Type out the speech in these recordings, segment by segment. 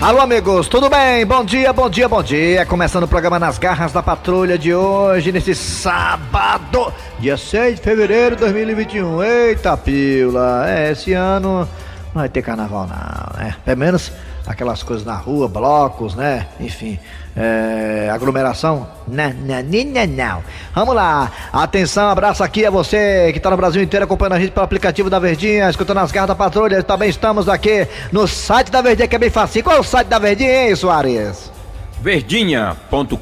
Alô, amigos, tudo bem? Bom dia, bom dia, bom dia. Começando o programa Nas Garras da Patrulha de hoje, nesse sábado, dia 6 de fevereiro de 2021. Eita, pila. É, esse ano não vai ter carnaval, não, né? Pelo menos aquelas coisas na rua, blocos, né? Enfim, é, aglomeração? Não, não, não, não. Vamos lá. Atenção, abraço aqui a você que está no Brasil inteiro acompanhando a gente pelo aplicativo da Verdinha, escutando as garras da patrulha. Também estamos aqui no site da Verdinha, que é bem fácil. Qual é o site da Verdinha, hein, Soares? verdinha.com.br.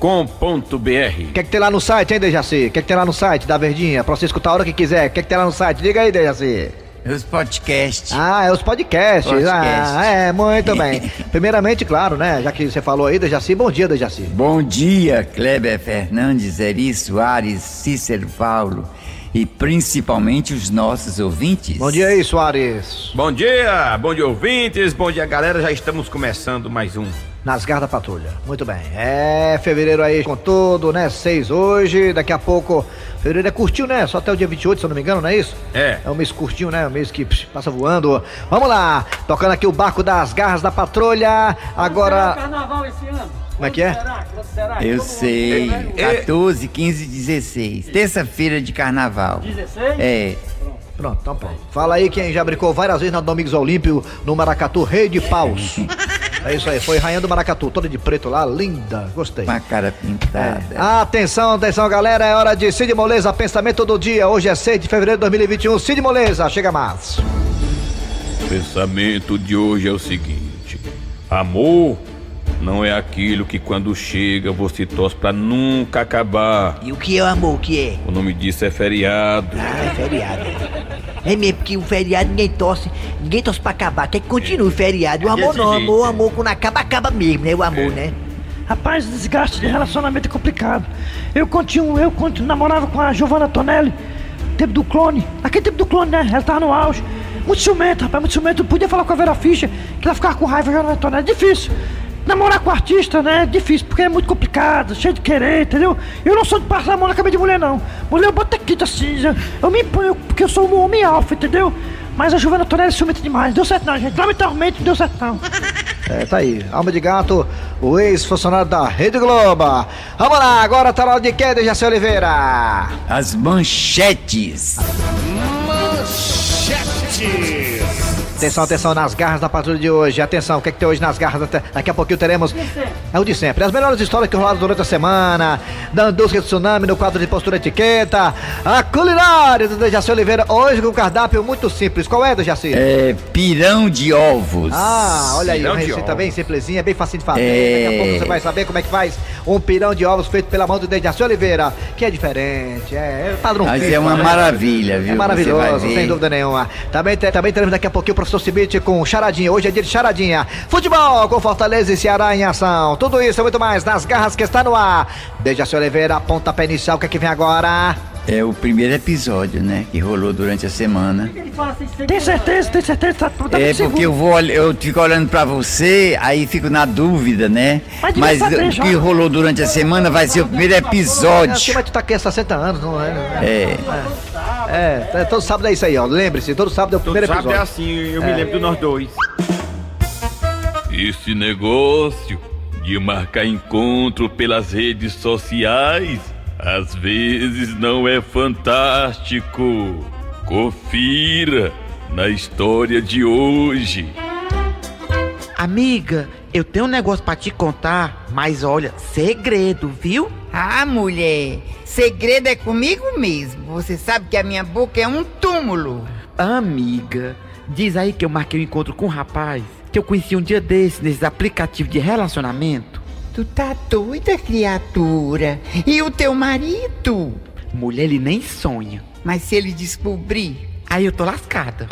O que é que tem lá no site, hein, Dejaci? O que é que tem lá no site da Verdinha? Pra você escutar a hora que quiser. O que é que tem lá no site? Diga aí, Dejaci. Os podcasts. Ah, é os podcasts. Podcasts. Ah, é, muito bem. Primeiramente, claro, né? Já que você falou aí, Dejaci, bom dia, Dejaci. Bom dia, Kleber Fernandes, Eri Soares, Cícero Paulo e principalmente os nossos ouvintes. Bom dia aí, Soares. Bom dia, bom dia ouvintes, bom dia galera, já estamos começando mais um. Nas garras da patrulha. Muito bem. É, fevereiro aí com tudo, né? Seis hoje, daqui a pouco. Fevereiro é curtinho, né? Só até o dia 28, se eu não me engano, não é isso? É. É um mês curtinho, né? Um mês que psh, passa voando. Vamos lá, tocando aqui o barco das garras da patrulha. Agora. carnaval esse ano? Como é que é? Será? Será? Eu sei. É, é. 14, 15, 16. Terça-feira de carnaval. 16? É. Pronto, então pronto. Fala aí quem já brincou várias vezes na Domingos Olímpio, no Maracatu, Rei de Paus. É isso aí, foi Rainha do Maracatu, toda de preto lá, linda, gostei. Com a cara pintada. Atenção, atenção, galera, é hora de Cid Moleza, pensamento do dia. Hoje é 6 de fevereiro de 2021. Cid Moleza, chega mais. O pensamento de hoje é o seguinte: amor não é aquilo que quando chega você torce pra nunca acabar. E o que é o amor? O que é? O nome disso é feriado. Ah, é feriado. É mesmo, porque o feriado ninguém torce, ninguém torce pra acabar, quer que continue o feriado. O amor Desse não, amor, é. amor, quando acaba, acaba mesmo, né? O amor, né? Rapaz, desgaste de relacionamento é complicado. Eu continuo, eu continuo, namorava com a Giovanna Tonelli, tempo do clone. Aquele tempo do clone, né? Ela tava no auge. Muito ciumento, rapaz, muito ciumento. Não podia falar com a Vera Fischer, que ela ficava com raiva Giovanna Tonelli. Difícil. Namorar com artista, né? É difícil, porque é muito complicado, cheio de querer, entendeu? Eu não sou de passar a mão na cabeça de mulher, não. Mulher, eu boto aqui, assim, já- eu me imponho, porque eu sou um homem alfa, entendeu? Mas a Giovanna Tonelli é ciumenta demais. Deu certo não, gente. Lamentavelmente, não deu certo não. É, tá aí. Alma de gato, o ex-funcionário da Rede Globo. Vamos lá, agora tá na hora de quem, Dejaci Oliveira? As manchetes. Atenção, atenção nas garras da patrulha de hoje. Atenção, o que é que tem hoje nas garras? Daqui a pouquinho teremos. É o de sempre. As melhores histórias que rolaram durante a semana. Da indústria do tsunami, no quadro de postura etiqueta. A culinária do Dejaci Oliveira. Hoje com um cardápio muito simples. Qual é, Dejaci? É, pirão de ovos. Ah, olha aí, Pirão uma receita ovos. bem simplesinha, bem facinho de fazer. É. Daqui a pouco você vai saber como é que faz um pirão de ovos feito pela mão do Dejaci Oliveira, que é diferente, é, é padrão Mas feito, é uma né? maravilha, viu? É maravilhoso, sem dúvida nenhuma. Também, te- também teremos daqui a pouquinho o professor Cibite com charadinha. Hoje é dia de charadinha. Futebol com Fortaleza e Ceará em ação. Tudo isso e muito mais nas garras que está no ar. Dejaci Oliveira, pontapé inicial, o que é que vem agora? É o primeiro episódio, né? Que rolou durante a semana. Tem certeza, tem certeza, tá, tá É porque eu vou, eu fico olhando pra você, aí fico na dúvida, né? Mas Mas saber o que rolou durante a semana vai ser o primeiro É, episódio. mas tu tá aqui há 60 anos, não é? É. É, é, todo sábado é isso aí, ó. Lembre-se, todo sábado é o Todo primeiro sábado é episódio. assim, eu me lembro de nós dois. Esse negócio de marcar encontro pelas redes sociais às vezes não é fantástico. Confira na história de hoje. Amiga, eu tenho um negócio pra te contar, mas olha, segredo, viu? Ah, mulher, segredo é comigo mesmo. Você sabe que a minha boca é um túmulo. Amiga, diz aí que eu marquei um encontro com um rapaz que eu conheci um dia desse nesses aplicativos de relacionamento. Tu tá doida, criatura? E o teu marido? Mulher, ele nem sonha. Mas se ele descobrir? Aí eu tô lascada.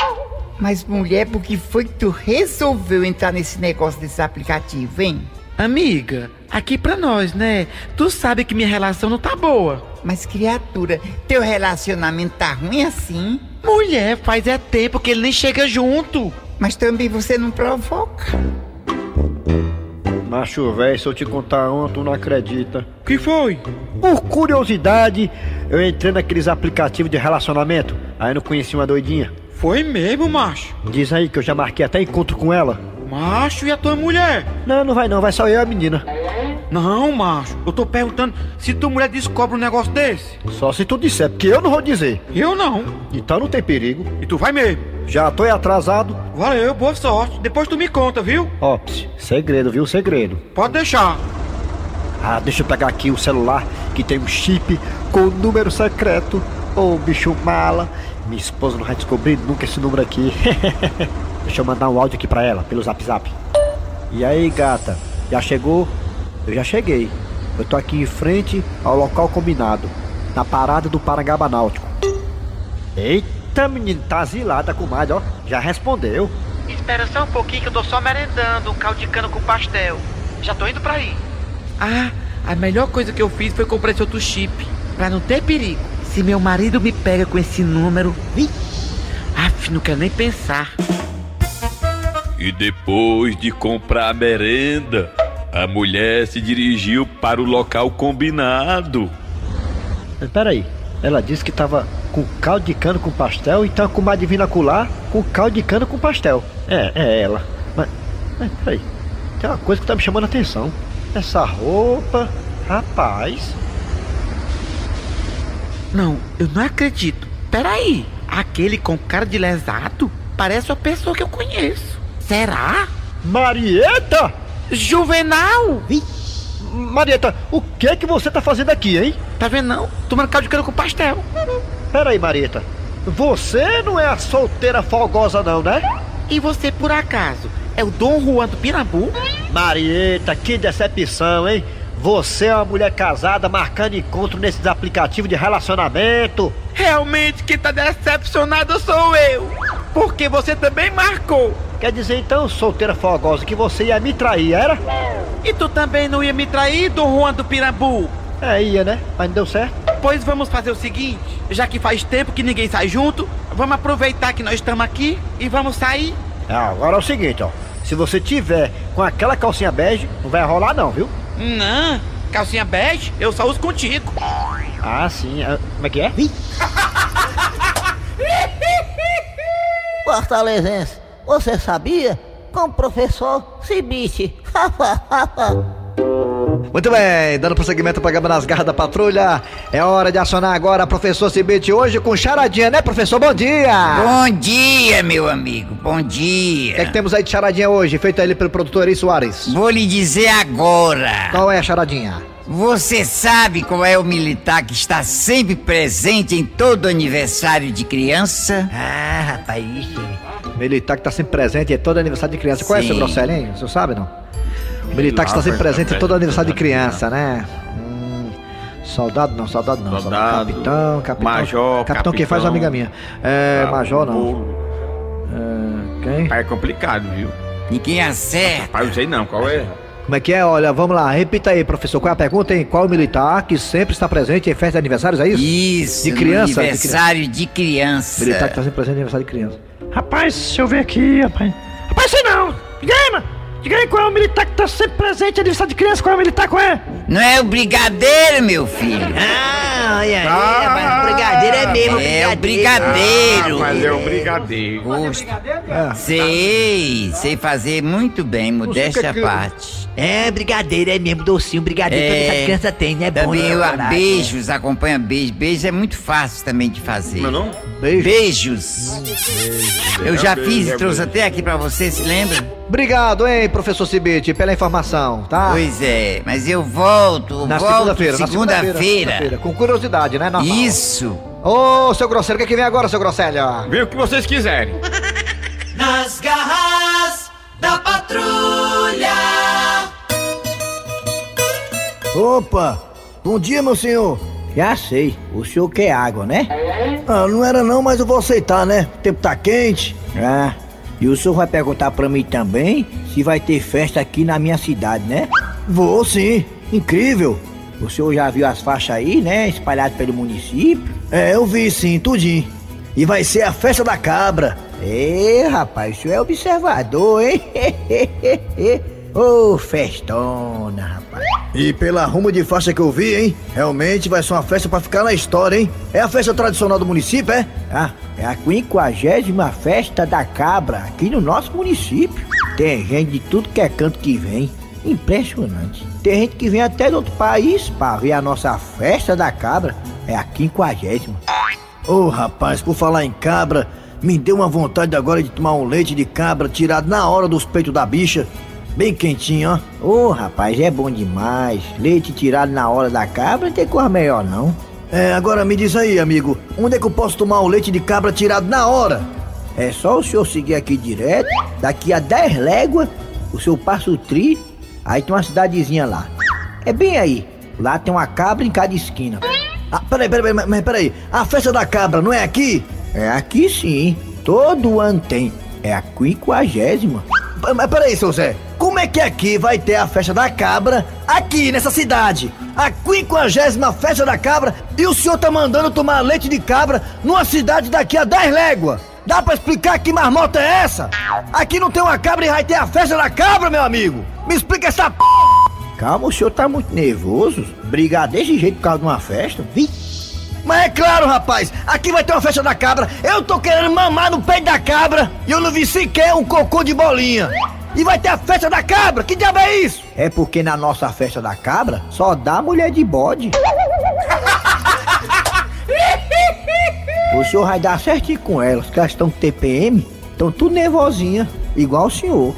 Mas mulher, por que foi que tu resolveu entrar nesse negócio desse aplicativo, hein? Amiga, aqui pra nós, né? Tu sabe que minha relação não tá boa. Mas criatura, teu relacionamento tá ruim assim? Mulher, faz é tempo que ele nem chega junto. Mas também você não provoca. Macho, velho, se eu te contar uma, tu não acredita. Que foi? Por curiosidade, eu entrei naqueles aplicativos de relacionamento. Aí eu não conheci uma doidinha. Foi mesmo, macho. Diz aí que eu já marquei até encontro com ela. Macho, e a tua mulher? Não, não vai não, vai só eu e a menina. Não, macho. Eu tô perguntando se tua mulher descobre um negócio desse. Só se tu disser, porque eu não vou dizer. Eu não. Então não tem perigo. E tu vai mesmo. Já tô atrasado. Valeu, boa sorte. Depois tu me conta, viu? Ó, segredo, viu? Segredo. Pode deixar. Ah, deixa eu pegar aqui o celular que tem um chip com o número secreto. Ô, bicho mala. Minha esposa não vai descobrir nunca esse número aqui. deixa eu mandar um áudio aqui pra ela, pelo zap zap. E aí, gata? Já chegou? Eu já cheguei. Eu tô aqui em frente ao local combinado, na parada do Parangaba Náutico. Eita, menino, tá zilada, comadre, ó. Já respondeu. Espera só um pouquinho que eu tô só merendando um caldo de cana com pastel. Já tô indo pra aí. Ah, a melhor coisa que eu fiz foi comprar esse outro chip, pra não ter perigo. Se meu marido me pega com esse número, ih, af, não quero nem pensar. E depois de comprar a merenda, a mulher se dirigiu para o local combinado. Peraí, ela disse que tava com caldo de cana com pastel, então com uma divina colar com caldo de cana com pastel. É, é ela. Mas, mas peraí, tem uma coisa que tá me chamando a atenção. Essa roupa, rapaz. Não, eu não acredito. Peraí, aquele com cara de lesado parece uma pessoa que eu conheço. Será? Marieta! Juvenal! Marieta, o que que você tá fazendo aqui, hein? Tá vendo não? Tomando caldo de cana com pastel. Peraí, Marieta. Você não é a solteira folgosa não, né? E você, por acaso, é o Dom Juan do Pirambu? Marieta, que decepção, hein? Você é uma mulher casada marcando encontro nesses aplicativos de relacionamento. Realmente quem tá decepcionado sou eu. Porque você também marcou. Quer dizer então, solteira folgosa, que você ia me trair, era? E tu também não ia me trair, Dom Juan do Pirambu? É, ia, né? Mas não deu certo. Pois vamos fazer o seguinte, já que faz tempo que ninguém sai junto, vamos aproveitar que nós estamos aqui e vamos sair. Ah, agora é o seguinte, ó. Se você tiver com aquela calcinha bege, não vai rolar não, viu? Não, calcinha bege, eu só uso contigo. Ah, sim. Ah, Como é que é? Fortalezense, você sabia? Com o professor Cibite. Muito bem, dando prosseguimento ao programa nas garras da patrulha. É hora de acionar agora professor Cibite hoje com charadinha, né, professor? Bom dia! Bom dia, meu amigo. Bom O dia. que é que temos aí de charadinha hoje, feita ali pelo produtor Eri Soares? Vou lhe dizer agora. Qual é a charadinha? Você sabe qual é o militar que está sempre presente em todo aniversário de criança? Ah, rapaz, isso. Militar que tá sempre presente em todo aniversário de criança. Qual é, Sim. seu Grosselho, hein? O senhor sabe, não? Militar que está sempre presente em todo aniversário de criança, né? Hum, soldado não, soldado não. Soldado, capitão, capitão. major, Capitão, quem faz é uma amiga minha. É, major não. É, quem? É complicado, viu? Ninguém acerta. Pai, não sei não, qual é? Como é que é? Olha, vamos lá, repita aí, professor. Qual é a pergunta, hein? Qual militar que sempre está presente em festa de aniversários, é isso? Isso, De criança, de aniversário de criança. Militar que está sempre presente em aniversário de criança. Rapaz, deixa eu ver aqui, rapaz. Rapaz, sei não! Mano! Diga aí qual é o militar que tá sempre presente, aniversário de criança, qual é o militar, qual é? Não é o brigadeiro, meu filho? Ah, olha aí, rapaz, o brigadeiro é mesmo, É o brigadeiro. brigadeiro. mas é o brigadeiro. Gosto. Sei, sei fazer muito bem, modéstia à parte. É, brigadeiro é mesmo, docinho, brigadeiro É. toda essa criança tem, né? Bom, Também né, eu a caralho? beijos, acompanha beijo. Beijo é muito fácil também de fazer. Não, não? Beijo. Beijos. Eu já fiz e beijo. trouxe até aqui pra você, se lembra? Obrigado, hein, professor Cibite, pela informação, tá? Pois é, mas eu volto, Na volto segunda-feira, na segunda-feira. segunda-feira, Com curiosidade, né? Normal. Isso. Ô, seu Grosselho, o que, é que vem agora, seu Grosselho? Vê o que vocês quiserem. Nas garras da patrulha. Opa! Bom dia, meu senhor! Já sei, o senhor quer água, né? Ah, não era não, mas eu vou aceitar, né? O tempo tá quente. Ah, e o senhor vai perguntar pra mim também se vai ter festa aqui na minha cidade, né? Vou sim, incrível! O senhor já viu as faixas aí, né? Espalhadas pelo município? É, eu vi sim, tudinho. E vai ser a festa da cabra. Ê, rapaz, o senhor é observador, hein? Ô, festona, rapaz. E pela arruma de faixa que eu vi, hein? Realmente vai ser uma festa pra ficar na história, hein? É a festa tradicional do município, é? Ah, é a quinquagésima festa da cabra aqui no nosso município. Tem gente de tudo que é canto que vem. Impressionante. Tem gente que vem até do outro país pra ver a nossa festa da cabra. É a quinquagésima. Ô rapaz, por falar em cabra, me deu uma vontade agora de tomar um leite de cabra tirado na hora dos peitos da bicha. Bem quentinho, ó. Ô rapaz, é bom demais. Leite tirado na hora da cabra não tem coisa melhor não. É, agora me diz aí, amigo, onde é que eu posso tomar o leite de cabra tirado na hora? É só o senhor seguir aqui direto, daqui a 10 léguas, o senhor passa o tri, aí tem uma cidadezinha lá. É bem aí. Lá tem uma cabra em cada esquina. Ah, peraí, peraí, mas peraí. A festa da cabra não é aqui? É aqui sim. Todo ano tem. É a quinquagésima. Mas peraí, seu Zé. Como é que aqui vai ter a festa da cabra, aqui nessa cidade? A quinquagésima festa da cabra e o senhor tá mandando tomar leite de cabra numa cidade daqui a 10 léguas? Dá pra explicar que marmota é essa? Aqui não tem uma cabra e vai ter a festa da cabra, meu amigo! Me explica essa p... Calma, o senhor tá muito nervoso? Brigar desse jeito por causa de uma festa? Vixe! Mas é claro, rapaz, aqui vai ter uma festa da cabra. Eu tô querendo mamar no peito da cabra e eu não vi sequer um cocô de bolinha. E vai ter a festa da cabra? Que diabo é isso? É porque na nossa festa da cabra só dá mulher de bode. o senhor vai dar certinho com elas, que elas estão com TPM, estão tudo nervosinha, igual o senhor.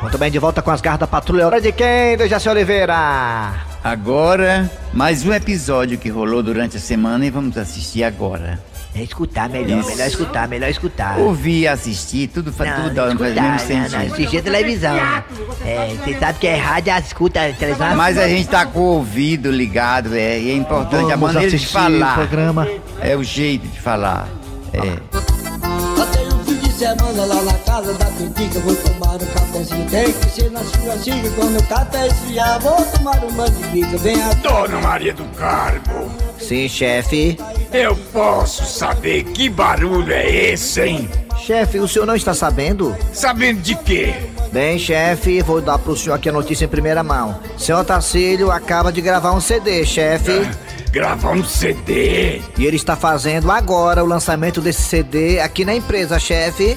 Muito bem, de volta com as garras da patrulha. Hora de quem, Dejaci Oliveira? Agora, mais um episódio que rolou durante a semana e vamos assistir agora. É escutar melhor, Isso. melhor escutar, melhor escutar. Ouvir, assistir, tudo faz tudo não ao mesmo escutar, não, não, sentido. assistir a televisão. né? É, você sabe que é rádio, escuta a televisão. Mas a gente tá com o ouvido ligado, é, e é importante a Vamos maneira de falar. o programa. É o jeito de falar. É. semana lá na casa da Tutica Vou tomar um cafezinho, tem que ser na churrasquinha Quando o café esfriar, vou tomar uma de bica Vem a Dona Maria do Carmo, Sim, chefe. eu posso saber que barulho é esse, hein? Chefe, o senhor não está sabendo? Sabendo de quê? Bem, chefe, vou dar pro senhor aqui a notícia em primeira mão. Senhor Tacílio acaba de gravar um CD, chefe. Gravar um CD? E ele está fazendo agora o lançamento desse CD aqui na empresa, chefe.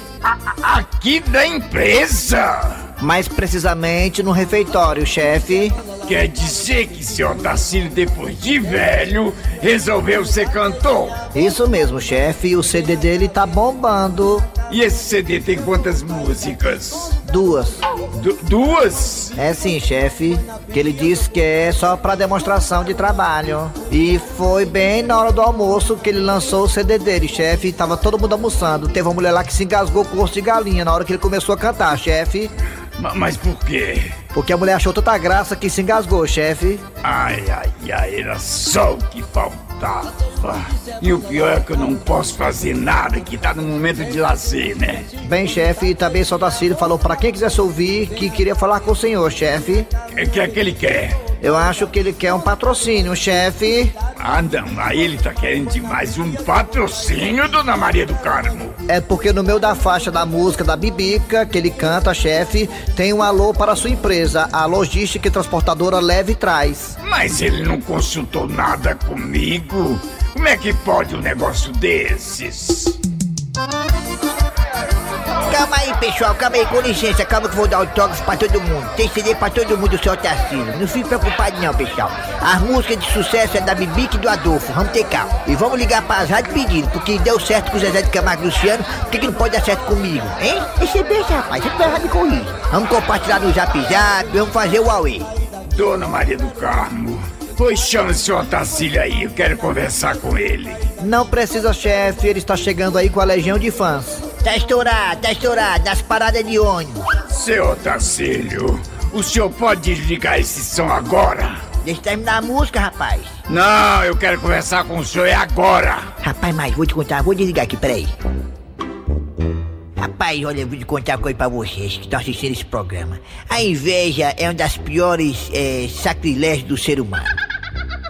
Aqui da empresa? Mais precisamente no refeitório, chefe. Quer dizer que seu Tacílio, depois de velho, resolveu ser cantor? Isso mesmo, chefe. O CD dele tá bombando. E esse CD tem quantas músicas? Duas. Du- duas? É sim, chefe. Que ele disse que é só pra demonstração de trabalho. E foi bem na hora do almoço que ele lançou o CD dele, chefe. Tava todo mundo almoçando. Teve uma mulher lá que se engasgou com o osso de galinha na hora que ele começou a cantar, chefe. Ma- Mas por quê? Porque a mulher achou tanta graça que se engasgou, chefe. Ai, ai, ai, era só o que faltava. E o pior é que eu não posso fazer nada, que tá no momento de lazer, né? Bem, chefe, e também Só Tacílio falou pra quem quisesse ouvir que queria falar com o senhor, chefe. O que é que ele quer? Eu acho que ele quer um patrocínio, chefe. Ah, não, aí ele tá querendo demais um patrocínio, Dona Maria do Carmo. É porque no meio da faixa da música da Bibica, que ele canta, chefe, tem um alô para a sua empresa, a logística e transportadora Leve e Traz. Mas ele não consultou nada comigo. Como é que pode um negócio desses? Calma aí, pessoal, calma aí, com licença, calma que eu vou dar autógrafo pra todo mundo. Tem CD pra todo mundo, seu Tarcísio. Não fique preocupado não, pessoal. As músicas de sucesso é da Bibique e do Adolfo, vamos ter calma. E vamos ligar pra rádio pedindo, porque deu certo com o Zezé de Camargo e Luciano, por que, que não pode dar certo comigo, hein? Deixa eu ver, rapaz, você vai me com isso. Vamos compartilhar no Zap Zap, vamos fazer o Huawei. Dona Maria do Carmo, pois chama o senhor Tacílio aí, eu quero conversar com ele. Não precisa, chefe, ele está chegando aí com a legião de fãs. Tá estourado, tá estourado, nas paradas de ônibus. Seu Tacílio, o senhor pode desligar esse som agora? Deixa eu terminar a música, rapaz. Não, eu quero conversar com o senhor é agora. Rapaz, mas vou te contar, vou desligar aqui, peraí. Rapaz, olha, eu vou te contar uma coisa pra vocês que estão assistindo esse programa. A inveja é uma das piores é, sacrilégios do ser humano.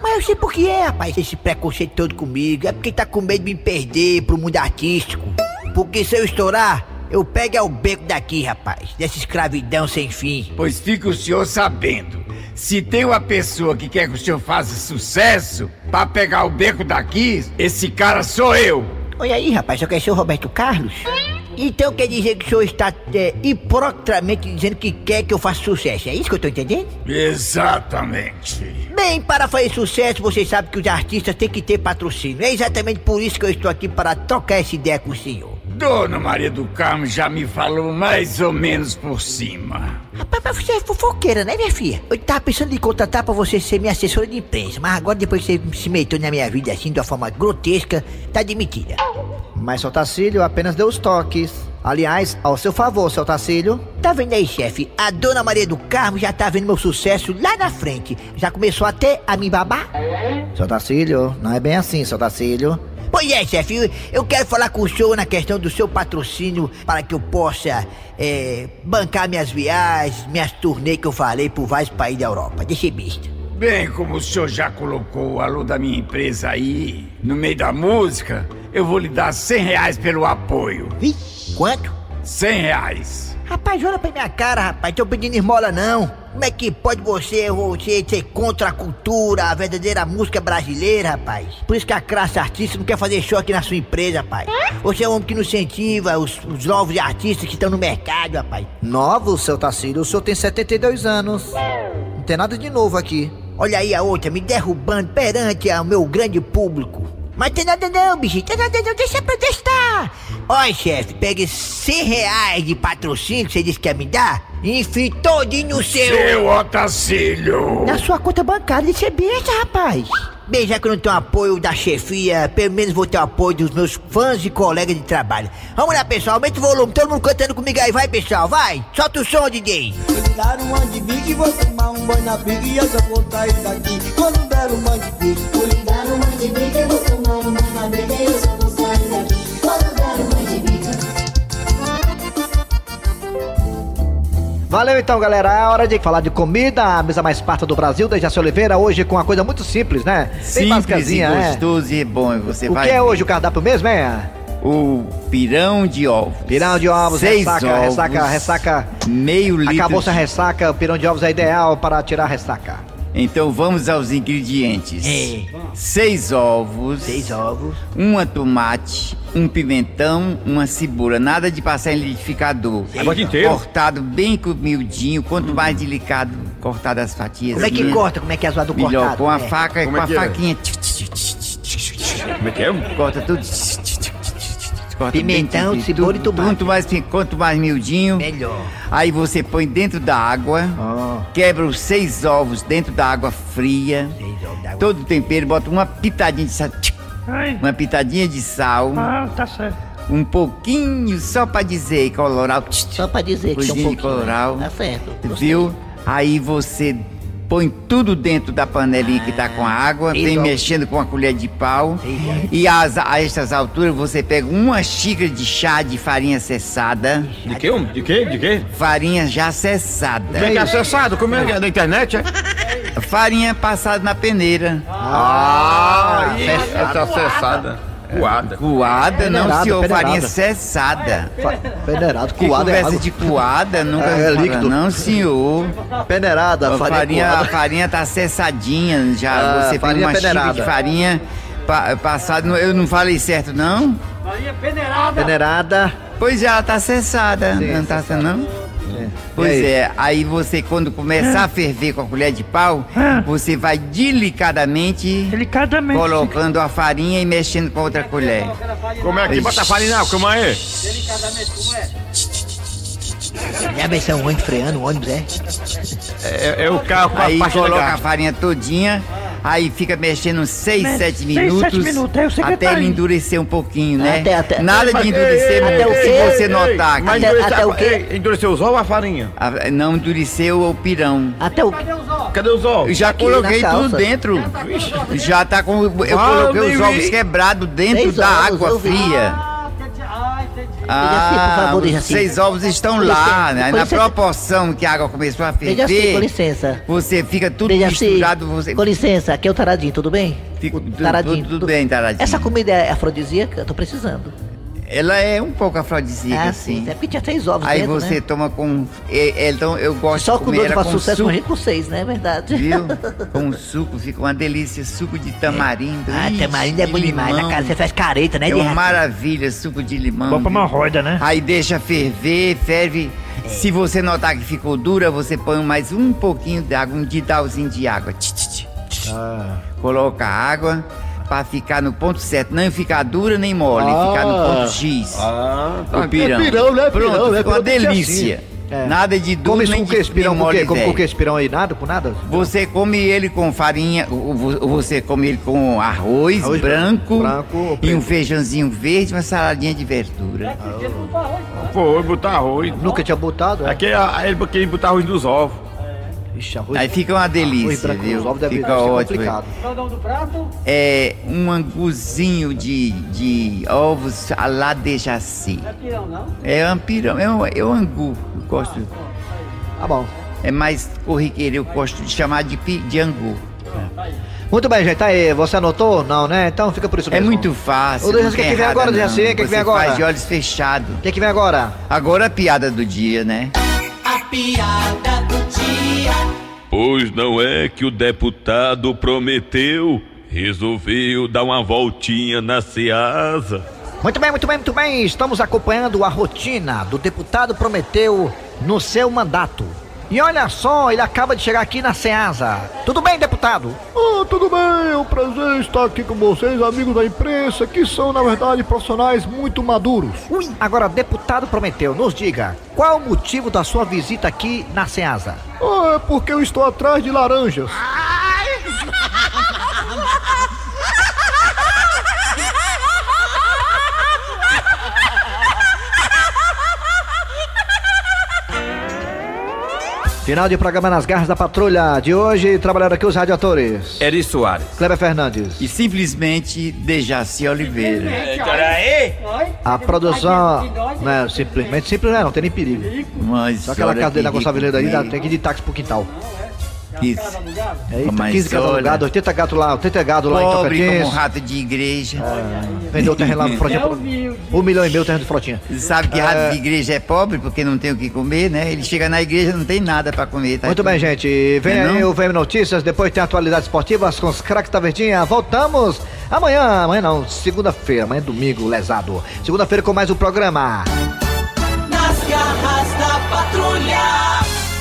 Mas eu sei por que é, rapaz, esse preconceito todo comigo. É porque tá com medo de me perder pro mundo artístico. Porque se eu estourar, eu pego é o beco daqui, rapaz. Dessa escravidão sem fim. Pois fica o senhor sabendo. Se tem uma pessoa que quer que o senhor faça sucesso, pra pegar o beco daqui, esse cara sou eu. Olha aí, rapaz, só quer ser o Roberto Carlos? Então quer dizer que o senhor está é, dizendo que quer que eu faça sucesso, é isso que eu tô entendendo? Exatamente. Bem, para fazer sucesso, vocês sabem que os artistas têm que ter patrocínio. É exatamente por isso que eu estou aqui para trocar essa ideia com o senhor. Dona Maria do Carmo já me falou mais ou menos por cima. Rapaz, mas você é fofoqueira, né, minha filha? Eu tava pensando em contratar pra você ser minha assessora de imprensa, mas agora depois que você se meteu na minha vida assim, de uma forma grotesca, tá demitida. Mas seu Tacílio apenas deu os toques. Aliás, ao seu favor, seu Tacílio. Tá vendo aí, chefe? A dona Maria do Carmo já tá vendo meu sucesso lá na frente. Já começou até a me babar? Seu Tacílio, não é bem assim, seu Tacílio. Pois é, chefe, eu quero falar com o senhor na questão do seu patrocínio para que eu possa é, bancar minhas viagens, minhas turnês que eu falei por vários países da Europa. Deixa besta. Bem, como o senhor já colocou o alô da minha empresa aí, no meio da música, eu vou lhe dar 100 reais pelo apoio. Vixe, quanto? 100 reais. Rapaz, olha pra minha cara, rapaz, tô pedindo esmola não. Como é que pode você, você ser contra a cultura, a verdadeira música brasileira, rapaz? Por isso que a classe artista não quer fazer show aqui na sua empresa, rapaz. Você é um homem que não incentiva os, os novos artistas que estão no mercado, rapaz. Novo, seu Tacílio, o senhor tem 72 anos. Não tem nada de novo aqui. Olha aí a outra me derrubando perante o meu grande público. Mas tem nada não, bichinho, tem nada não, deixa pra testar. Olha, chefe, pegue 100 reais de patrocínio que você disse que ia me dar e enfie todinho no seu... Seu Otacílio. Na sua conta bancária, isso é besta, rapaz. Bem, já que eu não tenho apoio da chefia, pelo menos vou ter o apoio dos meus fãs e colegas de trabalho. Vamos lá, pessoal, aumenta o volume, todo mundo cantando comigo aí, vai, pessoal, vai. Solta o som, DJ. Quando der um monte de bique, vou tomar um banho na bica e eu só vou sair daqui. Quando der um monte de Valeu então, galera. É hora de falar de comida, a mesa mais farta do Brasil, da Jaci Oliveira, hoje com uma coisa muito simples, né? Simples e é. gostoso e bom. Você O vai que é ver. hoje o cardápio mesmo, é? O pirão de ovos. Pirão de ovos, Seis ressaca, ovos, ressaca, ressaca. Meio litro. Acabou-se a ressaca, o pirão de ovos é ideal para tirar a ressaca. Então vamos aos ingredientes. É. Seis ovos. Seis ovos. Uma tomate, um pimentão, uma cebola. Nada de passar em liquidificador. Negócio inteiro? Cortado bem miudinho. Quanto mais delicado, cortado as fatias. Como é que corta? Como é que é a zoada do Melhor, cortado? com a É. faca, com é a é? faquinha. Como é que é? Corta tudo. Corta Pimentão, cebola e tomate. Quanto mais, quanto mais miudinho. Melhor. Aí você põe dentro da água, quebra os seis ovos dentro da água fria, Seis ovos d'água. todo o tempero, bota uma pitadinha de sal, Ai, uma pitadinha de sal, ah, tá certo. um pouquinho só pra dizer coloral, Só pra dizer que são um coisinha de pouquinho. coloral, Tá certo. Gostei. viu? Aí você põe tudo dentro da panelinha que tá com a água, vem mexendo com a colher de pau. E às- a estas alturas você pega uma xícara de chá de farinha cessada, De quê? homem? De quê? De quê? farinha já cessada. Tem que acessado? Como é que é? Na internet, é? Farinha passada na peneira. Ah, essa acessada. Coada. Coada, não, Peneirada, senhor. peneirada. Farinha cessada. Peneirado, Que coada é conversa água. de coada, nunca É, é, é líquido. Não, senhor. Peneirada, A farinha, farinha, a farinha tá cessadinha já. Ah, Você tem farinha uma peneirada. de farinha pa, passada. Eu não falei certo, não? Peneirada. Pois já, tá cessada. Sim, não tá cessada. não? Pois aí? é, aí você quando começar a ferver com a colher de pau, Ah. você vai delicadamente Delicadamente. colocando a farinha e mexendo com a outra colher. Como é que bota a farinha? não, Como é? Já ser um ônibus freando, um ônibus, é? É, é o carro com a Aí parte coloca a farinha todinha, aí fica mexendo uns 6, Mexe 7 seis, minutos, sete minutos, aí o até ele endurecer um pouquinho, né? Até- até- Nada Mas, de ei, endurecer, ei, o se quê? você Ei, notar Mas Até- até o quê? ei, Endureceu os ovos ou a farinha? a- não endureceu o pirão. Até o. Cadê os Eu ovos? já Aqui coloquei tudo calça. dentro. Já tá com. Eu Vale, coloquei os ovos quebrados dentro da ovos, água fria. Dejaci, por favor, os Dejaci. seis ovos estão Com lá, né? com na licença. proporção que a água começou a com ferver. licença. Você fica tudo Dejaci, misturado. Você com licença, aqui é o Taradinho, tudo bem? Fica O tudo- tudo- tudo bem, Taradinho. Essa comida é afrodisíaca? Eu tô precisando. Ela é um pouco afrodisíaca, Ah, assim. sim. É porque tinha três ovos Aí dentro, você né? toma com. é- é, Então eu gosto Só de com ela faz com sucesso suco. com com seis, né? É verdade. Viu? Com suco, fica uma delícia. Suco de tamarindo. Ah, Ixi, tamarindo é bom de demais, né, limão. cara? Você faz careta, né, É uma maravilha, suco de limão. Bom pra viu? hemorroida, né? Aí deixa ferver, ferve. É. Se você notar que ficou dura, você põe mais um pouquinho de água, um didalzinho de água. Tch, tch, tch, tch. Ah. Coloca água pra ficar no ponto certo. Não ficar dura nem mole, ficar no ponto X. Ah, Ó, pirão. É pirão, né? Pronto, pirão, né? uma delícia. assim. É. Nada de duro Come nem com de que esse pirão nem com o quê? mole Come com velho. que esse pirão aí? Nada? Com nada? Você come ele com farinha, você come ele com arroz, Arroz branco, branco e um feijãozinho verde, uma saladinha de verdura. Foi, botar arroz. Nunca tinha botado, é? Aqui é- ele queria botar arroz nos ovos. Ixi, arroz, Aí fica uma delícia, branco viu? ovos deve Fica ser ótimo. complicado. É um anguzinho de, de ovos à la de jaci. Não é pirão, não? É um pirão, é um, é um angu. Eu gosto, Tá bom. é mais corriqueiro, eu gosto de chamar de, de angu. Muito bem, gente. Aí, você anotou? Não, né? Então fica por isso É mesmo. muito fácil. O que tem que vem errado, agora. Dejaci? O que que Você vem agora? faz de olhos fechados. O que, que vem agora? Agora a piada do dia, né? A piada do dia. Pois não é que o deputado prometeu, resolveu dar uma voltinha na Ceasa. Muito bem, muito bem, muito bem. Estamos acompanhando a rotina do deputado Prometeu no seu mandato. E olha só, ele acaba de chegar aqui na Ceasa. Tudo bem, deputado? Ah, tudo bem, é um prazer estar aqui com vocês, amigos da imprensa, que são, na verdade, profissionais muito maduros. Ui, agora, deputado Prometeu, nos diga, qual o motivo da sua visita aqui na Ceasa? Ah, é porque eu estou atrás de laranjas. Final de programa nas garras da patrulha de hoje, trabalhando aqui os radiadores. Eri Soares. Kleber Fernandes. E simplesmente Dejaci Oliveira. A produção, né, simplesmente simples não, é, não tem nem perigo. Mas Só aquela casa dele na Gonçalves daí, dá- tem que ir de táxi pro quintal. Que- Eita, Mas 15 casas olha- alugadas, 80 gatos lá, 80 gado lá em Pobre como um Tocantins. rato de igreja. Vendeu o terreno lá no Frotinha. por Um milhão e meio o terreno do Frotinha. Sabe que É. rato de igreja é pobre porque não tem o que comer, né? Ele chega na igreja não tem nada pra comer. Tá Muito bem, gente. Vem Não é aí não? o VM Notícias, depois tem atualidades esportivas com os craques da Verdinha. Voltamos amanhã, amanhã não, segunda-feira, amanhã é domingo, lesado. Segunda-feira com mais um programa. Nas garras da patrulha.